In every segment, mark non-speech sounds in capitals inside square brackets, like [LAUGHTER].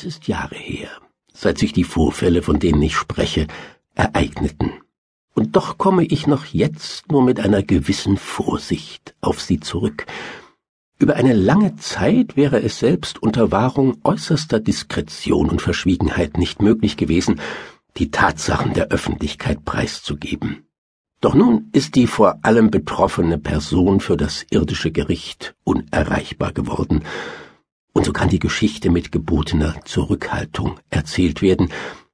Es ist Jahre her, seit sich die Vorfälle, von denen ich spreche, ereigneten. Und doch komme ich noch jetzt nur mit einer gewissen Vorsicht auf sie zurück. Über eine lange Zeit wäre es selbst unter Wahrung äußerster Diskretion und Verschwiegenheit nicht möglich gewesen, die Tatsachen der Öffentlichkeit preiszugeben. Doch nun ist die vor allem betroffene Person für das irdische Gericht unerreichbar geworden, und so kann die Geschichte mit gebotener Zurückhaltung erzählt werden,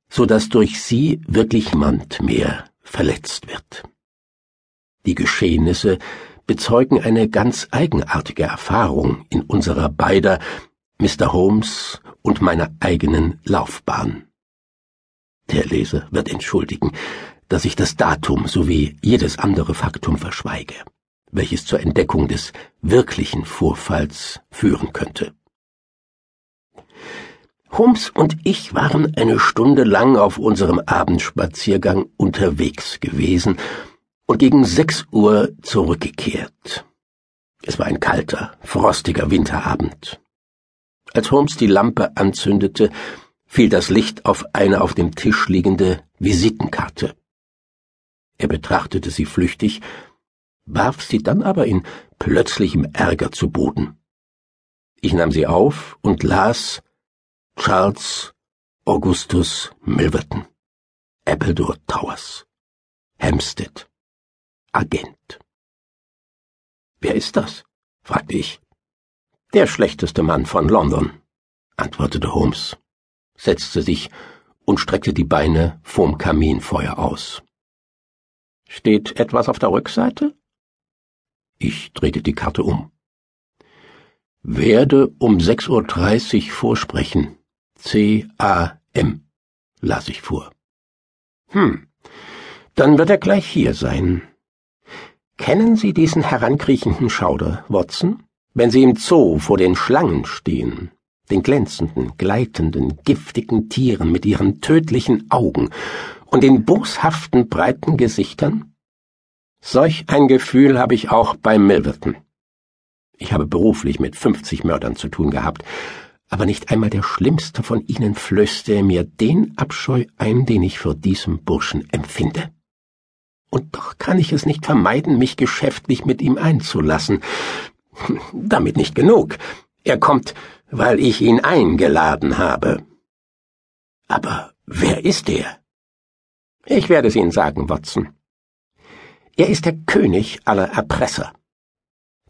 so dass durch sie wirklich niemand mehr verletzt wird. Die Geschehnisse bezeugen eine ganz eigenartige Erfahrung in unserer beider, Mr. Holmes und meiner eigenen Laufbahn. Der Leser wird entschuldigen, dass ich das Datum sowie jedes andere Faktum verschweige, welches zur Entdeckung des wirklichen Vorfalls führen könnte. Holmes und ich waren eine Stunde lang auf unserem Abendspaziergang unterwegs gewesen und gegen sechs Uhr zurückgekehrt. Es war ein kalter, frostiger Winterabend. Als Holmes die Lampe anzündete, fiel das Licht auf eine auf dem Tisch liegende Visitenkarte. Er betrachtete sie flüchtig, warf sie dann aber in plötzlichem Ärger zu Boden. Ich nahm sie auf und las Charles Augustus Milverton, Appledore Towers, Hampstead, Agent. Wer ist das? fragte ich. Der schlechteste Mann von London, antwortete Holmes, setzte sich und streckte die Beine vorm Kaminfeuer aus. Steht etwas auf der Rückseite? Ich drehte die Karte um. Werde um sechs Uhr dreißig vorsprechen. C-A-M, las ich vor. Hm, dann wird er gleich hier sein. Kennen Sie diesen herankriechenden Schauder, Watson? Wenn Sie im Zoo vor den Schlangen stehen, den glänzenden, gleitenden, giftigen Tieren mit ihren tödlichen Augen und den boshaften, breiten Gesichtern? Solch ein Gefühl habe ich auch bei Milverton. Ich habe beruflich mit fünfzig Mördern zu tun gehabt, aber nicht einmal der schlimmste von ihnen flößte mir den Abscheu ein, den ich vor diesem Burschen empfinde. Und doch kann ich es nicht vermeiden, mich geschäftlich mit ihm einzulassen. [LAUGHS] Damit nicht genug. Er kommt, weil ich ihn eingeladen habe. Aber wer ist er? Ich werde es Ihnen sagen, Watson. Er ist der König aller Erpresser.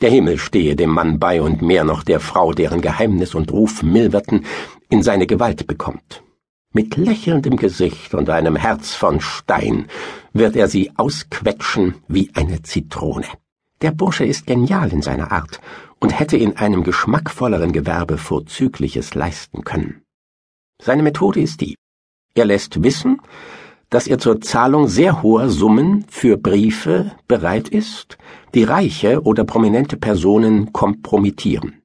Der Himmel stehe dem Mann bei und mehr noch der Frau, deren Geheimnis und Ruf Milverton in seine Gewalt bekommt. Mit lächelndem Gesicht und einem Herz von Stein wird er sie ausquetschen wie eine Zitrone. Der Bursche ist genial in seiner Art und hätte in einem geschmackvolleren Gewerbe Vorzügliches leisten können. Seine Methode ist die. Er lässt wissen, dass er zur Zahlung sehr hoher Summen für Briefe bereit ist, die reiche oder prominente Personen kompromittieren.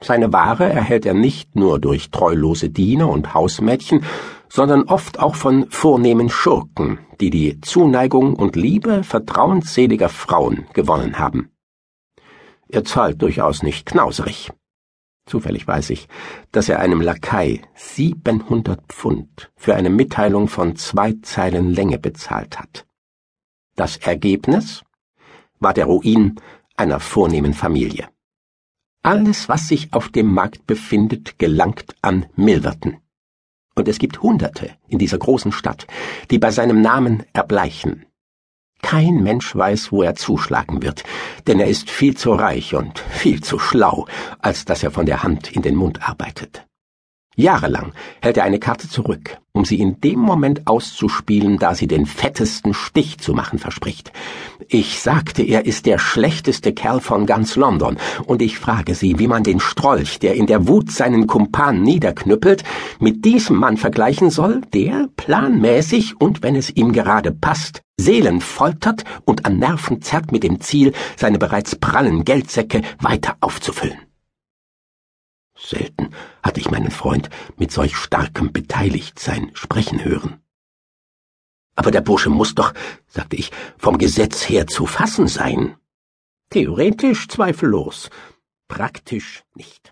Seine Ware erhält er nicht nur durch treulose Diener und Hausmädchen, sondern oft auch von vornehmen Schurken, die die Zuneigung und Liebe vertrauensseliger Frauen gewonnen haben. Er zahlt durchaus nicht knauserig. Zufällig weiß ich, dass er einem Lakai 700 Pfund für eine Mitteilung von zwei Zeilen Länge bezahlt hat. Das Ergebnis war der Ruin einer vornehmen Familie. Alles, was sich auf dem Markt befindet, gelangt an Milverton. Und es gibt Hunderte in dieser großen Stadt, die bei seinem Namen erbleichen. Kein Mensch weiß, wo er zuschlagen wird, denn er ist viel zu reich und viel zu schlau, als dass er von der Hand in den Mund arbeitet. Jahrelang hält er eine Karte zurück, um sie in dem Moment auszuspielen, da sie den fettesten Stich zu machen verspricht. Ich sagte, er ist der schlechteste Kerl von ganz London, und ich frage Sie, wie man den Strolch, der in der Wut seinen Kumpan niederknüppelt, mit diesem Mann vergleichen soll, der planmäßig und wenn es ihm gerade passt, Seelen foltert und an Nerven zerrt mit dem Ziel, seine bereits prallen Geldsäcke weiter aufzufüllen. Selten hatte ich meinen Freund mit solch starkem Beteiligtsein sprechen hören. Aber der Bursche muss doch, sagte ich, vom Gesetz her zu fassen sein. Theoretisch zweifellos, praktisch nicht.